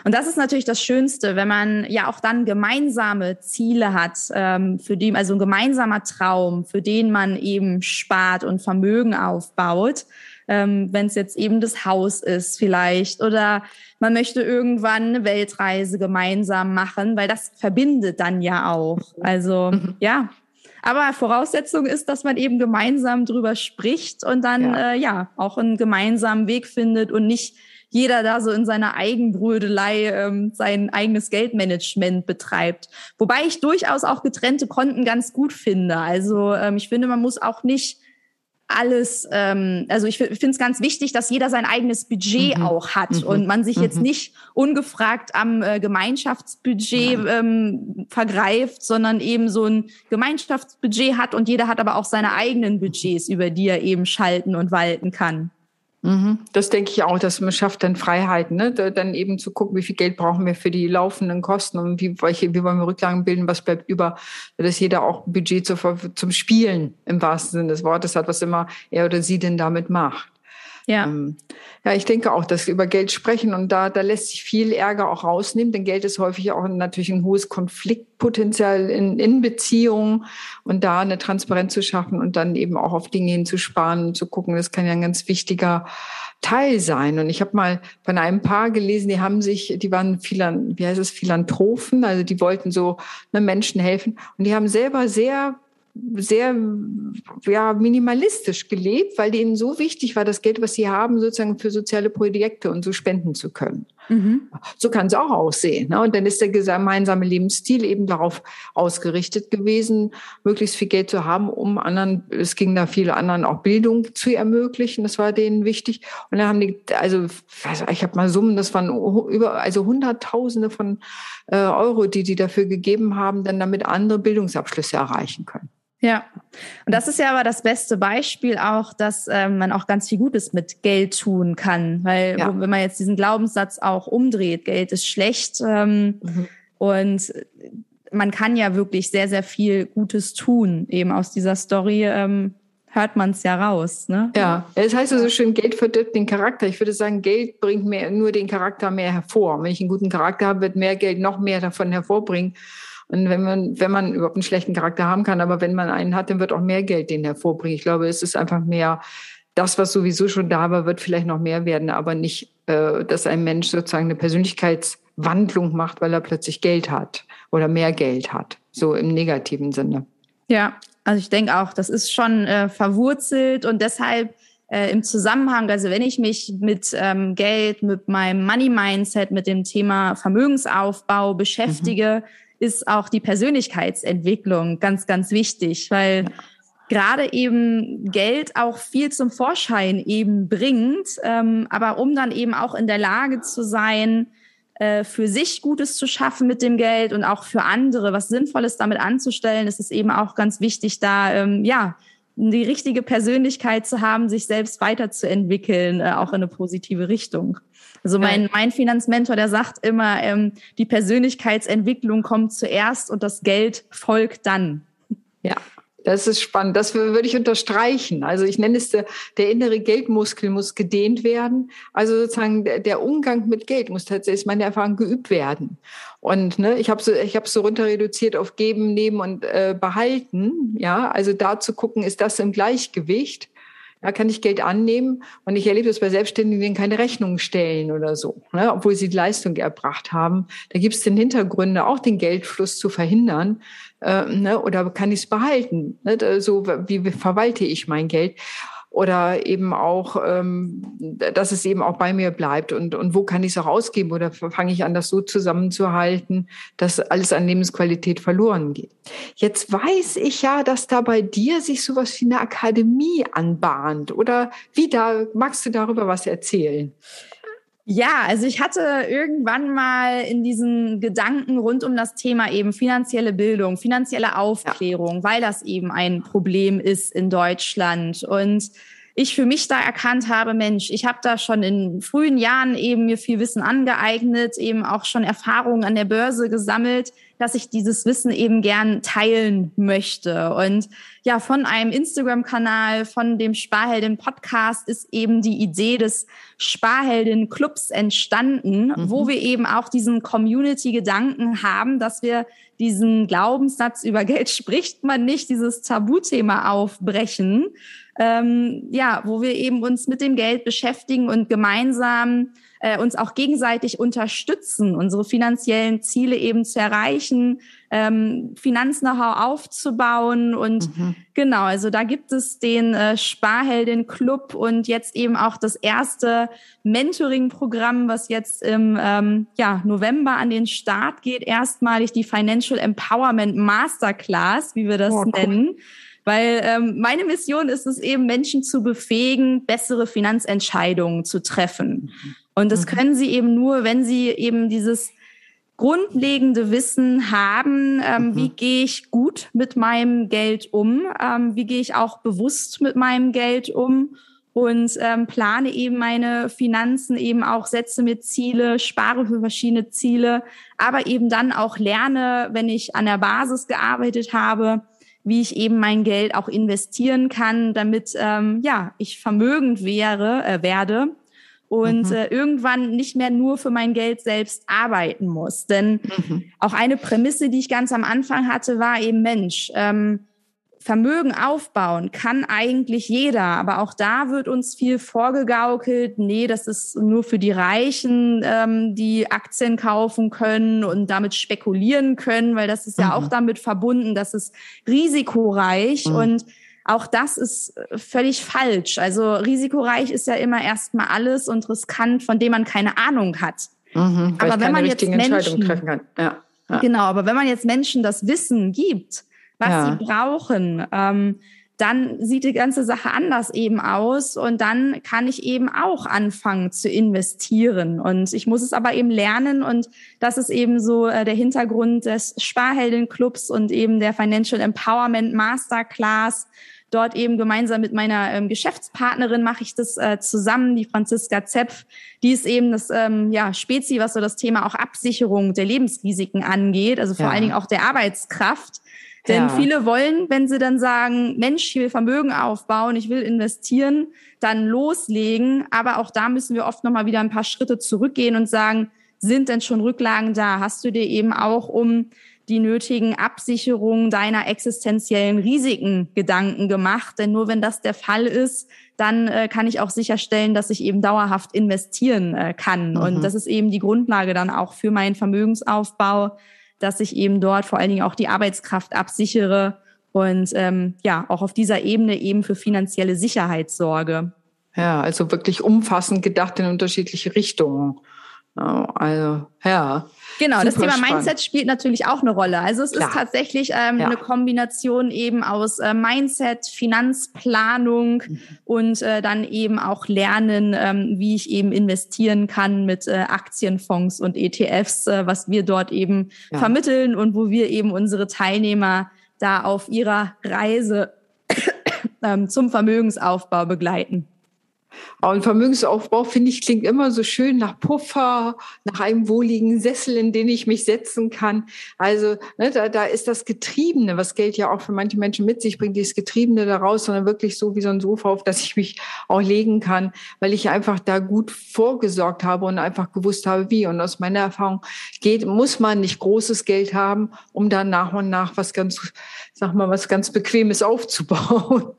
Und das ist natürlich das Schönste, wenn man ja auch dann gemeinsame Ziele hat, ähm, für die, also ein gemeinsamer Traum, für den man eben spart und Vermögen aufbaut. ähm, wenn es jetzt eben das Haus ist vielleicht oder man möchte irgendwann eine Weltreise gemeinsam machen, weil das verbindet dann ja auch. Also mhm. ja. Aber Voraussetzung ist, dass man eben gemeinsam drüber spricht und dann ja, äh, ja auch einen gemeinsamen Weg findet und nicht jeder da so in seiner Eigenbrödelei ähm, sein eigenes Geldmanagement betreibt. Wobei ich durchaus auch getrennte Konten ganz gut finde. Also ähm, ich finde, man muss auch nicht alles, ähm, also ich finde es ganz wichtig, dass jeder sein eigenes Budget mhm. auch hat mhm. und man sich mhm. jetzt nicht ungefragt am äh, Gemeinschaftsbudget ähm, vergreift, sondern eben so ein Gemeinschaftsbudget hat und jeder hat aber auch seine eigenen Budgets, über die er eben schalten und walten kann. Mhm. Das denke ich auch, dass man schafft dann Freiheiten, ne? dann eben zu gucken, wie viel Geld brauchen wir für die laufenden Kosten und wie, welche, wie wollen wir Rücklagen bilden, was bleibt über, dass jeder auch Budget zum Spielen im wahrsten Sinne des Wortes hat, was immer er oder sie denn damit macht. Ja. Ähm, ja, ich denke auch, dass wir über Geld sprechen und da, da lässt sich viel Ärger auch rausnehmen, denn Geld ist häufig auch natürlich ein hohes Konfliktpotenzial in, in Beziehungen und da eine Transparenz zu schaffen und dann eben auch auf Dinge hinzusparen und zu gucken, das kann ja ein ganz wichtiger Teil sein. Und ich habe mal von einem Paar gelesen, die haben sich, die waren Philan, wie heißt es, Philanthropen, also die wollten so ne, Menschen helfen und die haben selber sehr sehr ja, minimalistisch gelebt, weil ihnen so wichtig war, das Geld, was sie haben, sozusagen für soziale Projekte und so spenden zu können. Mhm. So kann es auch aussehen. Ne? Und dann ist der gemeinsame Lebensstil eben darauf ausgerichtet gewesen, möglichst viel Geld zu haben, um anderen, es ging da viele anderen auch Bildung zu ermöglichen. Das war denen wichtig. Und dann haben die, also ich habe mal Summen, das waren über, also Hunderttausende von äh, Euro, die die dafür gegeben haben, dann damit andere Bildungsabschlüsse erreichen können. Ja, und das ist ja aber das beste Beispiel auch, dass ähm, man auch ganz viel Gutes mit Geld tun kann, weil ja. wenn man jetzt diesen Glaubenssatz auch umdreht, Geld ist schlecht ähm, mhm. und man kann ja wirklich sehr, sehr viel Gutes tun. Eben aus dieser Story ähm, hört man es ja raus. Ne? Ja, es heißt so schön, Geld verdirbt den Charakter. Ich würde sagen, Geld bringt mehr, nur den Charakter mehr hervor. Wenn ich einen guten Charakter habe, wird mehr Geld noch mehr davon hervorbringen. Und wenn man, wenn man überhaupt einen schlechten Charakter haben kann, aber wenn man einen hat, dann wird auch mehr Geld den hervorbringen. Ich glaube, es ist einfach mehr, das, was sowieso schon da war, wird vielleicht noch mehr werden, aber nicht, äh, dass ein Mensch sozusagen eine Persönlichkeitswandlung macht, weil er plötzlich Geld hat oder mehr Geld hat. So im negativen Sinne. Ja, also ich denke auch, das ist schon äh, verwurzelt und deshalb äh, im Zusammenhang, also wenn ich mich mit ähm, Geld, mit meinem Money-Mindset, mit dem Thema Vermögensaufbau beschäftige, mhm ist auch die Persönlichkeitsentwicklung ganz, ganz wichtig, weil gerade eben Geld auch viel zum Vorschein eben bringt, ähm, aber um dann eben auch in der Lage zu sein, äh, für sich Gutes zu schaffen mit dem Geld und auch für andere was Sinnvolles damit anzustellen, ist es eben auch ganz wichtig, da ähm, ja die richtige Persönlichkeit zu haben, sich selbst weiterzuentwickeln, äh, auch in eine positive Richtung. Also mein, mein Finanzmentor, der sagt immer, ähm, die Persönlichkeitsentwicklung kommt zuerst und das Geld folgt dann. Ja, das ist spannend. Das würde ich unterstreichen. Also ich nenne es, der, der innere Geldmuskel muss gedehnt werden. Also sozusagen der, der Umgang mit Geld muss tatsächlich, meine Erfahrung, geübt werden. Und ne, ich habe so, ich habe so runter reduziert auf geben, nehmen und äh, behalten. Ja, also da zu gucken, ist das im Gleichgewicht? Da kann ich Geld annehmen und ich erlebe das bei Selbstständigen, keine Rechnungen stellen oder so, ne, obwohl sie die Leistung erbracht haben. Da gibt es den Hintergründe, auch den Geldfluss zu verhindern. Äh, ne, oder kann ich es behalten? Ne, so wie verwalte ich mein Geld? Oder eben auch, ähm, dass es eben auch bei mir bleibt und, und wo kann ich es auch ausgeben oder fange ich an, das so zusammenzuhalten, dass alles an Lebensqualität verloren geht. Jetzt weiß ich ja, dass da bei dir sich sowas wie eine Akademie anbahnt oder wie da, magst du darüber was erzählen? Ja, also ich hatte irgendwann mal in diesen Gedanken rund um das Thema eben finanzielle Bildung, finanzielle Aufklärung, ja. weil das eben ein Problem ist in Deutschland. Und ich für mich da erkannt habe, Mensch, ich habe da schon in frühen Jahren eben mir viel Wissen angeeignet, eben auch schon Erfahrungen an der Börse gesammelt, dass ich dieses Wissen eben gern teilen möchte. Und ja, von einem Instagram-Kanal, von dem Sparheldin-Podcast ist eben die Idee des Sparheldin-Clubs entstanden, mhm. wo wir eben auch diesen Community-Gedanken haben, dass wir diesen Glaubenssatz über Geld spricht man nicht, dieses Tabuthema aufbrechen ähm, ja, wo wir eben uns mit dem Geld beschäftigen und gemeinsam äh, uns auch gegenseitig unterstützen, unsere finanziellen Ziele eben zu erreichen, ähm, Finanz-Know-how aufzubauen und mhm. genau, also da gibt es den äh, Sparheldin Club und jetzt eben auch das erste Mentoring-Programm, was jetzt im ähm, ja, November an den Start geht, erstmalig die Financial Empowerment Masterclass, wie wir das oh, nennen. Cool. Weil ähm, meine Mission ist es eben, Menschen zu befähigen, bessere Finanzentscheidungen zu treffen. Mhm. Und das mhm. können sie eben nur, wenn sie eben dieses grundlegende Wissen haben, ähm, mhm. wie gehe ich gut mit meinem Geld um, ähm, wie gehe ich auch bewusst mit meinem Geld um und ähm, plane eben meine Finanzen, eben auch setze mir Ziele, spare für verschiedene Ziele, aber eben dann auch lerne, wenn ich an der Basis gearbeitet habe, wie ich eben mein Geld auch investieren kann, damit ähm, ja ich vermögend wäre äh, werde und mhm. äh, irgendwann nicht mehr nur für mein Geld selbst arbeiten muss. Denn mhm. auch eine Prämisse, die ich ganz am Anfang hatte, war eben Mensch. Ähm, Vermögen aufbauen kann eigentlich jeder, aber auch da wird uns viel vorgegaukelt. Nee, das ist nur für die Reichen, ähm, die Aktien kaufen können und damit spekulieren können, weil das ist mhm. ja auch damit verbunden, dass es risikoreich mhm. und auch das ist äh, völlig falsch. Also risikoreich ist ja immer erstmal alles und riskant, von dem man keine Ahnung hat. Mhm, aber wenn man jetzt Menschen, treffen kann. Ja, ja. Genau, aber wenn man jetzt Menschen das Wissen gibt, was ja. sie brauchen, ähm, dann sieht die ganze Sache anders eben aus und dann kann ich eben auch anfangen zu investieren. Und ich muss es aber eben lernen und das ist eben so äh, der Hintergrund des Sparheldenclubs und eben der Financial Empowerment Masterclass dort eben gemeinsam mit meiner ähm, Geschäftspartnerin mache ich das äh, zusammen, die Franziska Zepf. Die ist eben das ähm, ja, Spezi, was so das Thema auch Absicherung der Lebensrisiken angeht, also vor ja. allen Dingen auch der Arbeitskraft. Denn ja. viele wollen, wenn sie dann sagen, Mensch, ich will Vermögen aufbauen, ich will investieren, dann loslegen. Aber auch da müssen wir oft nochmal wieder ein paar Schritte zurückgehen und sagen, sind denn schon Rücklagen da? Hast du dir eben auch um die nötigen Absicherungen deiner existenziellen Risiken Gedanken gemacht. Denn nur wenn das der Fall ist, dann äh, kann ich auch sicherstellen, dass ich eben dauerhaft investieren äh, kann. Mhm. Und das ist eben die Grundlage dann auch für meinen Vermögensaufbau, dass ich eben dort vor allen Dingen auch die Arbeitskraft absichere und ähm, ja, auch auf dieser Ebene eben für finanzielle Sicherheit sorge. Ja, also wirklich umfassend gedacht in unterschiedliche Richtungen. Also, ja. Genau, Super das Thema spannend. Mindset spielt natürlich auch eine Rolle. Also es Klar. ist tatsächlich ähm, ja. eine Kombination eben aus äh, Mindset, Finanzplanung mhm. und äh, dann eben auch Lernen, ähm, wie ich eben investieren kann mit äh, Aktienfonds und ETFs, äh, was wir dort eben ja. vermitteln und wo wir eben unsere Teilnehmer da auf ihrer Reise ähm, zum Vermögensaufbau begleiten. Und Vermögensaufbau, finde ich, klingt immer so schön nach Puffer, nach einem wohligen Sessel, in den ich mich setzen kann. Also ne, da, da ist das Getriebene, was Geld ja auch für manche Menschen mit sich bringt, dieses Getriebene daraus, sondern wirklich so wie so ein Sofa, auf das ich mich auch legen kann, weil ich einfach da gut vorgesorgt habe und einfach gewusst habe, wie. Und aus meiner Erfahrung geht, muss man nicht großes Geld haben, um dann nach und nach was ganz, sag mal, was ganz Bequemes aufzubauen.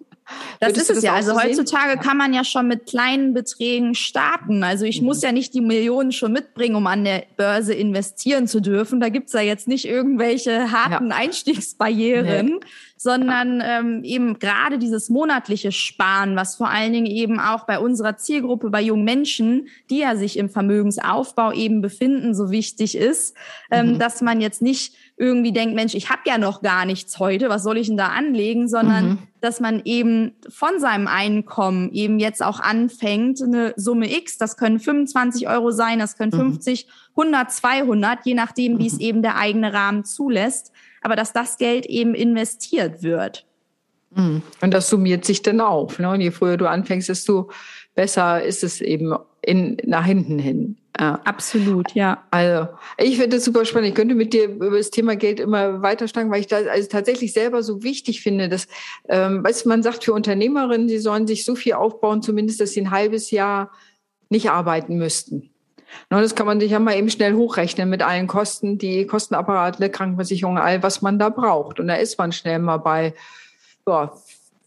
Das Würdest ist es ja. Also heutzutage kann man ja schon mit kleinen Beträgen starten. Also ich mhm. muss ja nicht die Millionen schon mitbringen, um an der Börse investieren zu dürfen. Da gibt's ja jetzt nicht irgendwelche harten ja. Einstiegsbarrieren, nee. sondern ähm, eben gerade dieses monatliche Sparen, was vor allen Dingen eben auch bei unserer Zielgruppe, bei jungen Menschen, die ja sich im Vermögensaufbau eben befinden, so wichtig ist, ähm, mhm. dass man jetzt nicht irgendwie denkt, Mensch, ich habe ja noch gar nichts heute, was soll ich denn da anlegen, sondern mhm. dass man eben von seinem Einkommen eben jetzt auch anfängt, eine Summe X, das können 25 Euro sein, das können 50, 100, 200, je nachdem, wie es mhm. eben der eigene Rahmen zulässt, aber dass das Geld eben investiert wird. Mhm. Und das summiert sich dann auf. Ne? Und je früher du anfängst, desto besser ist es eben in, nach hinten hin. Ja. Absolut, ja. Also, ich finde das super spannend. Ich könnte mit dir über das Thema Geld immer weiter steigen, weil ich das also tatsächlich selber so wichtig finde, dass, ähm, weißt man sagt für Unternehmerinnen, sie sollen sich so viel aufbauen, zumindest, dass sie ein halbes Jahr nicht arbeiten müssten. No, das kann man sich ja mal eben schnell hochrechnen mit allen Kosten, die Kostenapparate, Krankenversicherung, all was man da braucht. Und da ist man schnell mal bei ja,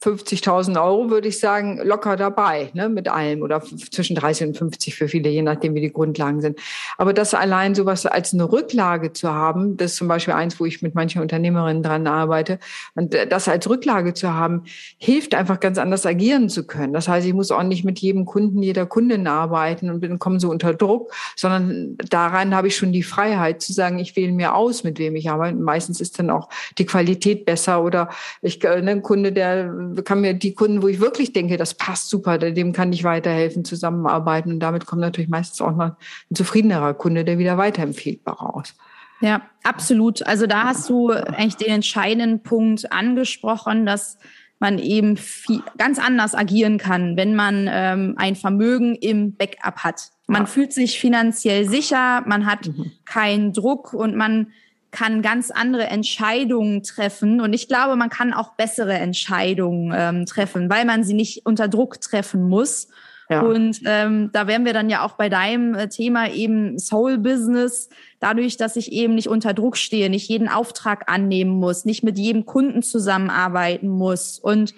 50.000 Euro, würde ich sagen, locker dabei, ne, mit allem oder zwischen 30 und 50 für viele, je nachdem, wie die Grundlagen sind. Aber das allein sowas als eine Rücklage zu haben, das ist zum Beispiel eins, wo ich mit manchen Unternehmerinnen dran arbeite, und das als Rücklage zu haben, hilft einfach ganz anders agieren zu können. Das heißt, ich muss auch nicht mit jedem Kunden, jeder Kundin arbeiten und bin, komme so unter Druck, sondern daran habe ich schon die Freiheit zu sagen, ich wähle mir aus, mit wem ich arbeite. Meistens ist dann auch die Qualität besser oder ich, äh, ne, ein Kunde, der kann mir die Kunden, wo ich wirklich denke, das passt super, dem kann ich weiterhelfen, zusammenarbeiten. Und damit kommt natürlich meistens auch mal ein zufriedenerer Kunde, der wieder weiterempfehlbar raus. Ja, absolut. Also da hast du eigentlich den entscheidenden Punkt angesprochen, dass man eben viel, ganz anders agieren kann, wenn man ähm, ein Vermögen im Backup hat. Man ja. fühlt sich finanziell sicher, man hat mhm. keinen Druck und man kann ganz andere Entscheidungen treffen. Und ich glaube, man kann auch bessere Entscheidungen ähm, treffen, weil man sie nicht unter Druck treffen muss. Ja. Und ähm, da wären wir dann ja auch bei deinem äh, Thema eben Soul Business. Dadurch, dass ich eben nicht unter Druck stehe, nicht jeden Auftrag annehmen muss, nicht mit jedem Kunden zusammenarbeiten muss und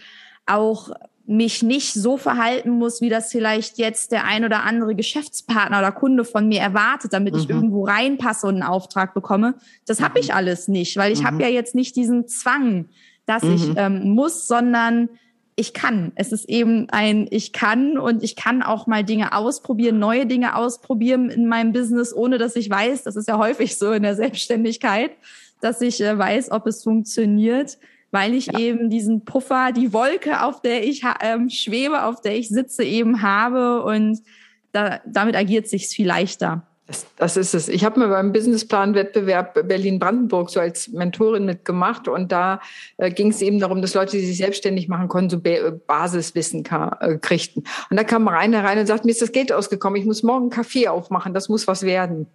auch mich nicht so verhalten muss, wie das vielleicht jetzt der ein oder andere Geschäftspartner oder Kunde von mir erwartet, damit mhm. ich irgendwo reinpasse und einen Auftrag bekomme. Das mhm. habe ich alles nicht, weil ich mhm. habe ja jetzt nicht diesen Zwang, dass ich mhm. ähm, muss, sondern ich kann. Es ist eben ein Ich kann und ich kann auch mal Dinge ausprobieren, neue Dinge ausprobieren in meinem Business, ohne dass ich weiß, das ist ja häufig so in der Selbstständigkeit, dass ich äh, weiß, ob es funktioniert weil ich ja. eben diesen Puffer, die Wolke, auf der ich ähm, schwebe, auf der ich sitze, eben habe und da, damit agiert sich viel leichter. Das, das ist es. Ich habe mir beim Businessplan-Wettbewerb Berlin-Brandenburg so als Mentorin mitgemacht und da äh, ging es eben darum, dass Leute, die sich selbstständig machen konnten, so ba Basiswissen äh, kriegten. Und da kam Rainer rein und sagt, mir ist das Geld ausgekommen, ich muss morgen einen Kaffee aufmachen, das muss was werden.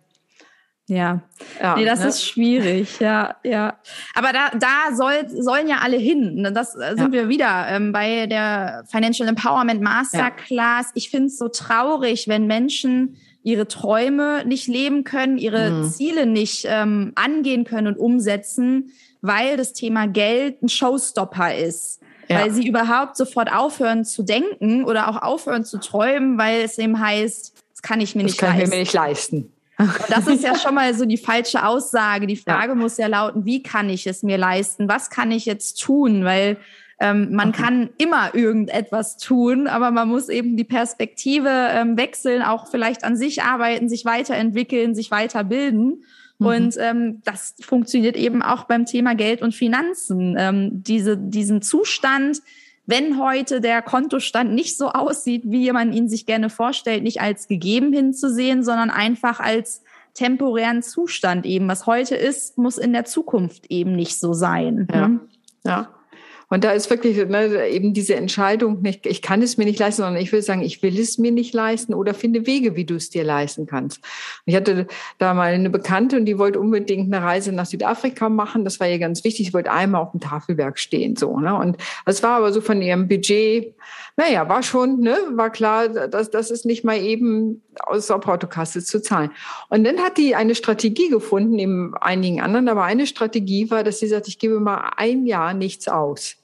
Ja, ja nee, das ne? ist schwierig, ja, ja. Aber da, da soll, sollen ja alle hin. Ne? Das äh, sind ja. wir wieder ähm, bei der Financial Empowerment Masterclass. Ja. Ich finde es so traurig, wenn Menschen ihre Träume nicht leben können, ihre mhm. Ziele nicht ähm, angehen können und umsetzen, weil das Thema Geld ein Showstopper ist. Ja. Weil sie überhaupt sofort aufhören zu denken oder auch aufhören zu träumen, weil es eben heißt, das kann ich mir das nicht kann leisten. Ich mir nicht leisten. Und das ist ja schon mal so die falsche Aussage. Die Frage ja. muss ja lauten, wie kann ich es mir leisten? Was kann ich jetzt tun? Weil ähm, man okay. kann immer irgendetwas tun, aber man muss eben die Perspektive ähm, wechseln, auch vielleicht an sich arbeiten, sich weiterentwickeln, sich weiterbilden. Mhm. Und ähm, das funktioniert eben auch beim Thema Geld und Finanzen. Ähm, diese, diesen Zustand, wenn heute der Kontostand nicht so aussieht, wie man ihn sich gerne vorstellt, nicht als gegeben hinzusehen, sondern einfach als temporären Zustand eben. Was heute ist, muss in der Zukunft eben nicht so sein. Ja. Ne? ja. Und da ist wirklich ne, eben diese Entscheidung nicht, ich kann es mir nicht leisten, sondern ich will sagen, ich will es mir nicht leisten oder finde Wege, wie du es dir leisten kannst. Ich hatte da mal eine Bekannte und die wollte unbedingt eine Reise nach Südafrika machen. Das war ihr ganz wichtig. Sie wollte einmal auf dem Tafelberg stehen, so, ne? Und es war aber so von ihrem Budget, naja, war schon, ne, war klar, dass das ist nicht mal eben aus der Portokasse zu zahlen. Und dann hat die eine Strategie gefunden, neben einigen anderen, aber eine Strategie war, dass sie sagt, ich gebe mal ein Jahr nichts aus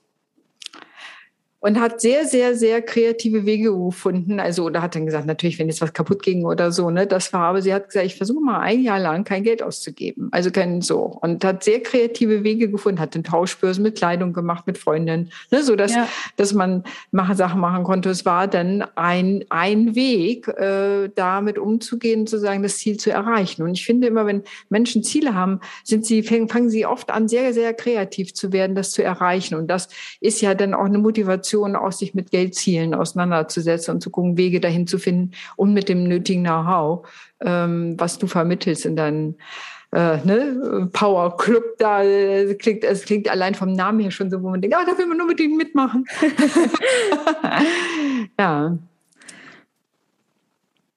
und hat sehr, sehr, sehr kreative Wege gefunden. Also, oder hat dann gesagt, natürlich, wenn jetzt was kaputt ging oder so, ne, das war, aber sie hat gesagt, ich versuche mal ein Jahr lang kein Geld auszugeben. Also kein so. Und hat sehr kreative Wege gefunden, hat den Tauschbörsen mit Kleidung gemacht, mit Freundinnen, ne, so dass, ja. dass man machen, Sachen machen konnte. Es war dann ein, ein Weg, äh, damit umzugehen, zu sagen, das Ziel zu erreichen. Und ich finde immer, wenn Menschen Ziele haben, sind sie, fangen sie oft an, sehr, sehr kreativ zu werden, das zu erreichen. Und das ist ja dann auch eine Motivation, Motivation auch, sich mit Geldzielen auseinanderzusetzen und zu gucken, Wege dahin zu finden und mit dem nötigen Know-how, ähm, was du vermittelst in deinen äh, ne, Power Club da äh, klingt, es klingt allein vom Namen her schon so, wo man denkt, ah, da will man nur mit ihnen mitmachen. ja.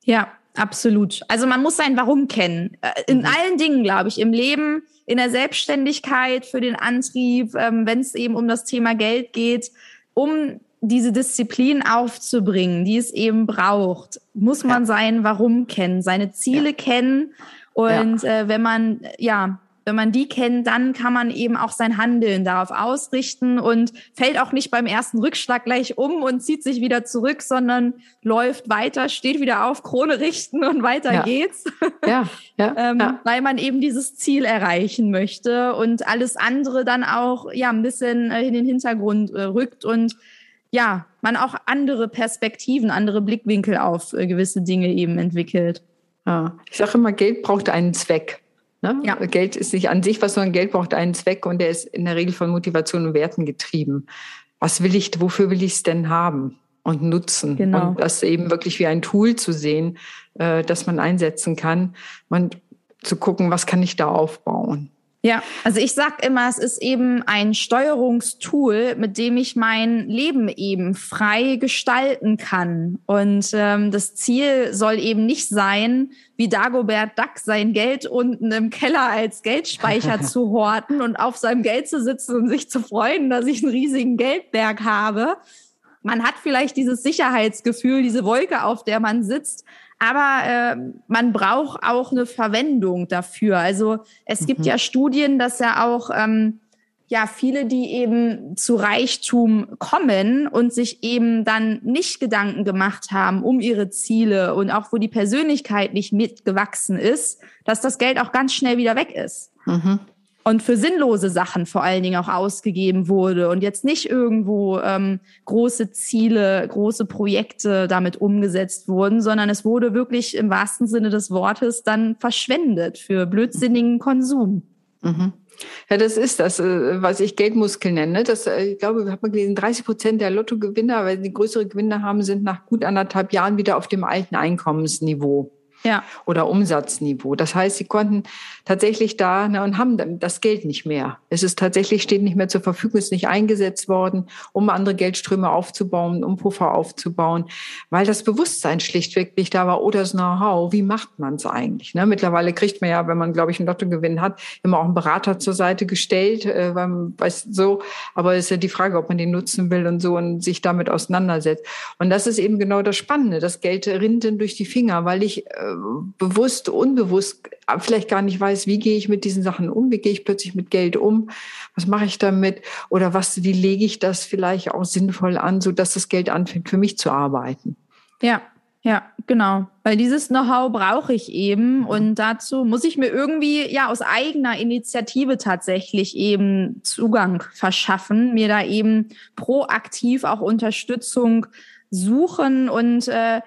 Ja, absolut. Also man muss sein Warum kennen. Äh, in mhm. allen Dingen, glaube ich, im Leben, in der Selbstständigkeit, für den Antrieb, ähm, wenn es eben um das Thema Geld geht um diese Disziplin aufzubringen, die es eben braucht, muss man ja. sein Warum kennen, seine Ziele ja. kennen. Und ja. äh, wenn man ja wenn man die kennt, dann kann man eben auch sein Handeln darauf ausrichten und fällt auch nicht beim ersten Rückschlag gleich um und zieht sich wieder zurück, sondern läuft weiter, steht wieder auf, Krone richten und weiter ja. geht's. Ja, ja, ähm, ja, Weil man eben dieses Ziel erreichen möchte und alles andere dann auch ja ein bisschen äh, in den Hintergrund äh, rückt und ja, man auch andere Perspektiven, andere Blickwinkel auf äh, gewisse Dinge eben entwickelt. Ja. Ich sage immer, Geld braucht einen Zweck. Ne? Ja. Geld ist nicht an sich was, sondern Geld braucht einen Zweck und der ist in der Regel von Motivation und Werten getrieben. Was will ich, wofür will ich es denn haben und nutzen? Genau. Und das eben wirklich wie ein Tool zu sehen, äh, das man einsetzen kann und zu gucken, was kann ich da aufbauen. Ja, also ich sag immer, es ist eben ein Steuerungstool, mit dem ich mein Leben eben frei gestalten kann. Und ähm, das Ziel soll eben nicht sein, wie Dagobert Duck sein Geld unten im Keller als Geldspeicher zu horten und auf seinem Geld zu sitzen und sich zu freuen, dass ich einen riesigen Geldberg habe. Man hat vielleicht dieses Sicherheitsgefühl, diese Wolke, auf der man sitzt, aber äh, man braucht auch eine Verwendung dafür. Also es mhm. gibt ja Studien, dass ja auch ähm, ja viele, die eben zu Reichtum kommen und sich eben dann nicht Gedanken gemacht haben um ihre Ziele und auch wo die Persönlichkeit nicht mitgewachsen ist, dass das Geld auch ganz schnell wieder weg ist. Mhm und für sinnlose Sachen vor allen Dingen auch ausgegeben wurde und jetzt nicht irgendwo ähm, große Ziele, große Projekte damit umgesetzt wurden, sondern es wurde wirklich im wahrsten Sinne des Wortes dann verschwendet für blödsinnigen Konsum. Mhm. Ja, das ist das, äh, was ich Geldmuskel nenne. Das, äh, ich glaube, wir haben gelesen, 30 Prozent der Lottogewinner, weil die größere Gewinne haben, sind nach gut anderthalb Jahren wieder auf dem alten Einkommensniveau ja. oder Umsatzniveau. Das heißt, sie konnten tatsächlich da ne, und haben das Geld nicht mehr. Es ist tatsächlich, steht nicht mehr zur Verfügung, ist nicht eingesetzt worden, um andere Geldströme aufzubauen, um Puffer aufzubauen, weil das Bewusstsein schlichtweg nicht da war, oder das Know-how, wie macht man es eigentlich? Ne? Mittlerweile kriegt man ja, wenn man, glaube ich, einen Lottogewinn hat, immer auch einen Berater zur Seite gestellt, äh, weil weiß so, aber es ist ja die Frage, ob man den nutzen will und so und sich damit auseinandersetzt. Und das ist eben genau das Spannende. Das Geld rinnt dann durch die Finger, weil ich äh, bewusst, unbewusst vielleicht gar nicht weiß, wie gehe ich mit diesen Sachen um, wie gehe ich plötzlich mit Geld um, was mache ich damit oder was, wie lege ich das vielleicht auch sinnvoll an, so dass das Geld anfängt für mich zu arbeiten. Ja, ja, genau. Weil dieses Know-how brauche ich eben und dazu muss ich mir irgendwie ja aus eigener Initiative tatsächlich eben Zugang verschaffen, mir da eben proaktiv auch Unterstützung suchen und äh,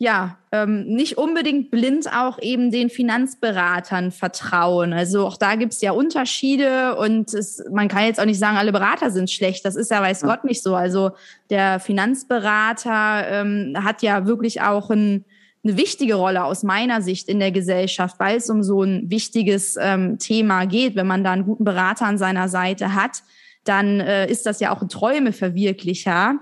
ja, ähm, nicht unbedingt blind auch eben den Finanzberatern vertrauen. Also auch da gibt's ja Unterschiede und es, man kann jetzt auch nicht sagen, alle Berater sind schlecht. Das ist ja weiß ja. Gott nicht so. Also der Finanzberater ähm, hat ja wirklich auch ein, eine wichtige Rolle aus meiner Sicht in der Gesellschaft, weil es um so ein wichtiges ähm, Thema geht. Wenn man da einen guten Berater an seiner Seite hat, dann äh, ist das ja auch ein Träumeverwirklicher.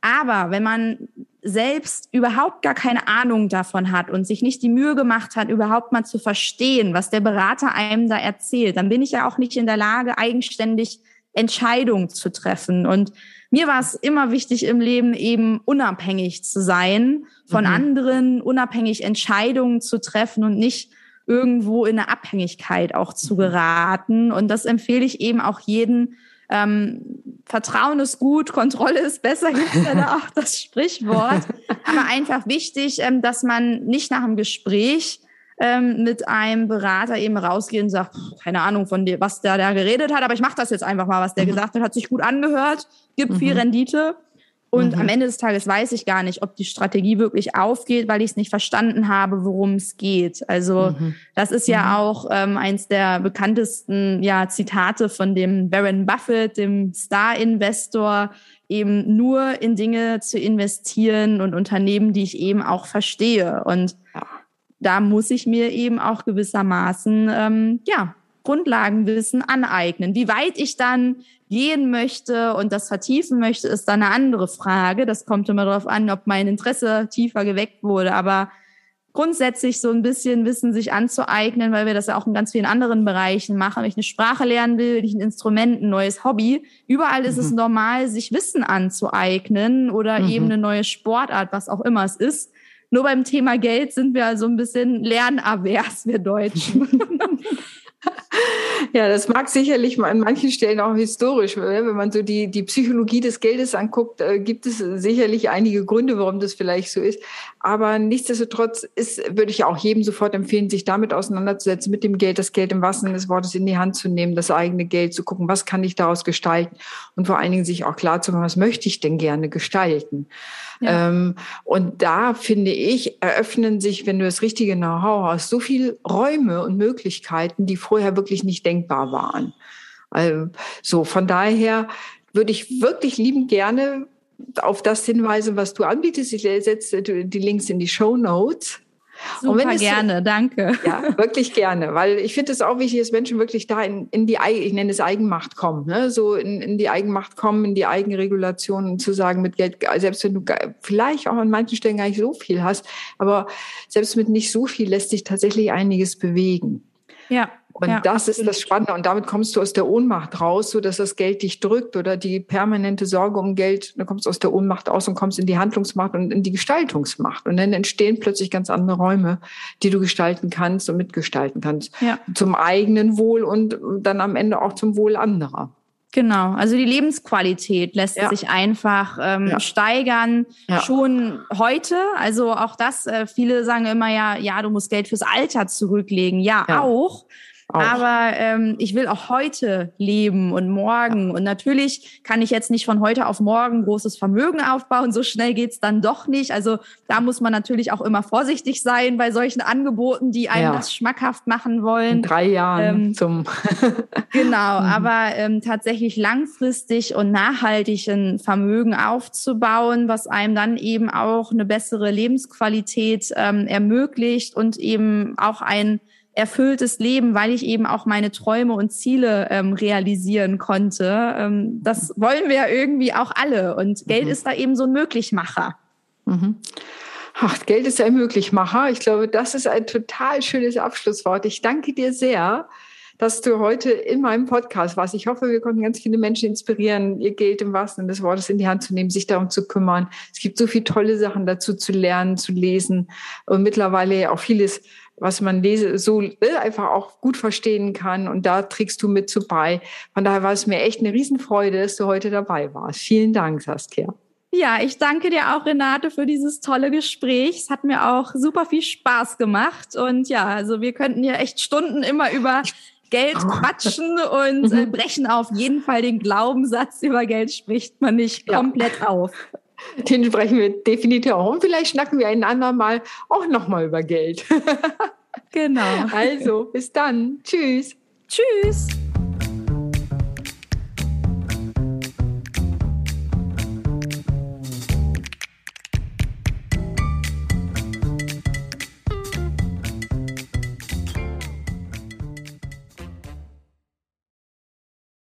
Aber wenn man selbst überhaupt gar keine Ahnung davon hat und sich nicht die Mühe gemacht hat, überhaupt mal zu verstehen, was der Berater einem da erzählt, dann bin ich ja auch nicht in der Lage, eigenständig Entscheidungen zu treffen. Und mir war es immer wichtig im Leben eben unabhängig zu sein von mhm. anderen, unabhängig Entscheidungen zu treffen und nicht irgendwo in eine Abhängigkeit auch zu mhm. geraten. Und das empfehle ich eben auch jeden, ähm, Vertrauen ist gut, Kontrolle ist besser, gibt es ja da auch das Sprichwort. Aber einfach wichtig, ähm, dass man nicht nach einem Gespräch ähm, mit einem Berater eben rausgeht und sagt, keine Ahnung von dir, was der da geredet hat, aber ich mache das jetzt einfach mal, was der mhm. gesagt hat, hat sich gut angehört, gibt mhm. viel Rendite. Und mhm. am Ende des Tages weiß ich gar nicht, ob die Strategie wirklich aufgeht, weil ich es nicht verstanden habe, worum es geht. Also mhm. das ist ja mhm. auch ähm, eins der bekanntesten ja, Zitate von dem Warren Buffett, dem Star-Investor, eben nur in Dinge zu investieren und Unternehmen, die ich eben auch verstehe. Und ja. da muss ich mir eben auch gewissermaßen ähm, ja Grundlagenwissen aneignen. Wie weit ich dann gehen möchte und das vertiefen möchte, ist dann eine andere Frage. Das kommt immer darauf an, ob mein Interesse tiefer geweckt wurde. Aber grundsätzlich so ein bisschen Wissen sich anzueignen, weil wir das ja auch in ganz vielen anderen Bereichen machen. Wenn ich eine Sprache lernen will, will ich ein Instrument, ein neues Hobby. Überall ist mhm. es normal, sich Wissen anzueignen oder mhm. eben eine neue Sportart, was auch immer es ist. Nur beim Thema Geld sind wir also ein bisschen lernavers, wir Deutschen. Ja, das mag sicherlich an manchen Stellen auch historisch, wenn man so die, die Psychologie des Geldes anguckt, äh, gibt es sicherlich einige Gründe, warum das vielleicht so ist. Aber nichtsdestotrotz ist, würde ich auch jedem sofort empfehlen, sich damit auseinanderzusetzen, mit dem Geld, das Geld im Sinne des Wortes in die Hand zu nehmen, das eigene Geld zu gucken, was kann ich daraus gestalten und vor allen Dingen sich auch klar zu machen, was möchte ich denn gerne gestalten. Ja. Ähm, und da finde ich, eröffnen sich, wenn du das richtige Know-how hast, so viele Räume und Möglichkeiten, die vorher wirklich nicht denkbar waren. Also, so, von daher würde ich wirklich lieben gerne auf das hinweisen, was du anbietest. Ich setze die Links in die Show Notes. Super gerne, so, danke. Ja, wirklich gerne, weil ich finde es auch wichtig, dass Menschen wirklich da in, in die, ich nenne es Eigenmacht kommen, ne? so in, in die Eigenmacht kommen, in die Eigenregulation zu sagen, mit Geld, selbst wenn du vielleicht auch an manchen Stellen gar nicht so viel hast, aber selbst mit nicht so viel lässt sich tatsächlich einiges bewegen. Ja. Und ja, das ist das Spannende. Und damit kommst du aus der Ohnmacht raus, so dass das Geld dich drückt oder die permanente Sorge um Geld. Dann kommst du aus der Ohnmacht aus und kommst in die Handlungsmacht und in die Gestaltungsmacht. Und dann entstehen plötzlich ganz andere Räume, die du gestalten kannst und mitgestalten kannst. Ja. Zum eigenen Wohl und dann am Ende auch zum Wohl anderer. Genau, also die Lebensqualität lässt ja. sich einfach ähm, ja. steigern, ja. schon heute. Also auch das, äh, viele sagen immer ja, ja, du musst Geld fürs Alter zurücklegen. Ja, auch. Auch. Aber ähm, ich will auch heute leben und morgen. Ja. Und natürlich kann ich jetzt nicht von heute auf morgen großes Vermögen aufbauen. So schnell geht's dann doch nicht. Also da muss man natürlich auch immer vorsichtig sein bei solchen Angeboten, die einem ja. das schmackhaft machen wollen. In drei Jahren ähm, zum. genau, mhm. aber ähm, tatsächlich langfristig und nachhaltig ein Vermögen aufzubauen, was einem dann eben auch eine bessere Lebensqualität ähm, ermöglicht und eben auch ein erfülltes Leben, weil ich eben auch meine Träume und Ziele ähm, realisieren konnte. Ähm, das wollen wir ja irgendwie auch alle. Und Geld mhm. ist da eben so ein Möglichmacher. Mhm. Ach, Geld ist ein Möglichmacher. Ich glaube, das ist ein total schönes Abschlusswort. Ich danke dir sehr, dass du heute in meinem Podcast warst. Ich hoffe, wir konnten ganz viele Menschen inspirieren, ihr Geld im wahrsten Sinne des Wortes in die Hand zu nehmen, sich darum zu kümmern. Es gibt so viele tolle Sachen dazu zu lernen, zu lesen und mittlerweile auch vieles was man lese, so äh, einfach auch gut verstehen kann. Und da trägst du mit zu bei. Von daher war es mir echt eine Riesenfreude, dass du heute dabei warst. Vielen Dank, Saskia. Ja, ich danke dir auch, Renate, für dieses tolle Gespräch. Es hat mir auch super viel Spaß gemacht. Und ja, also wir könnten ja echt Stunden immer über Geld quatschen und äh, mhm. brechen auf jeden Fall den Glaubenssatz, über Geld spricht man nicht komplett ja. auf. Den sprechen wir definitiv auch. Und vielleicht schnacken wir ein andermal auch nochmal über Geld. genau. Also, bis dann. Tschüss. Tschüss.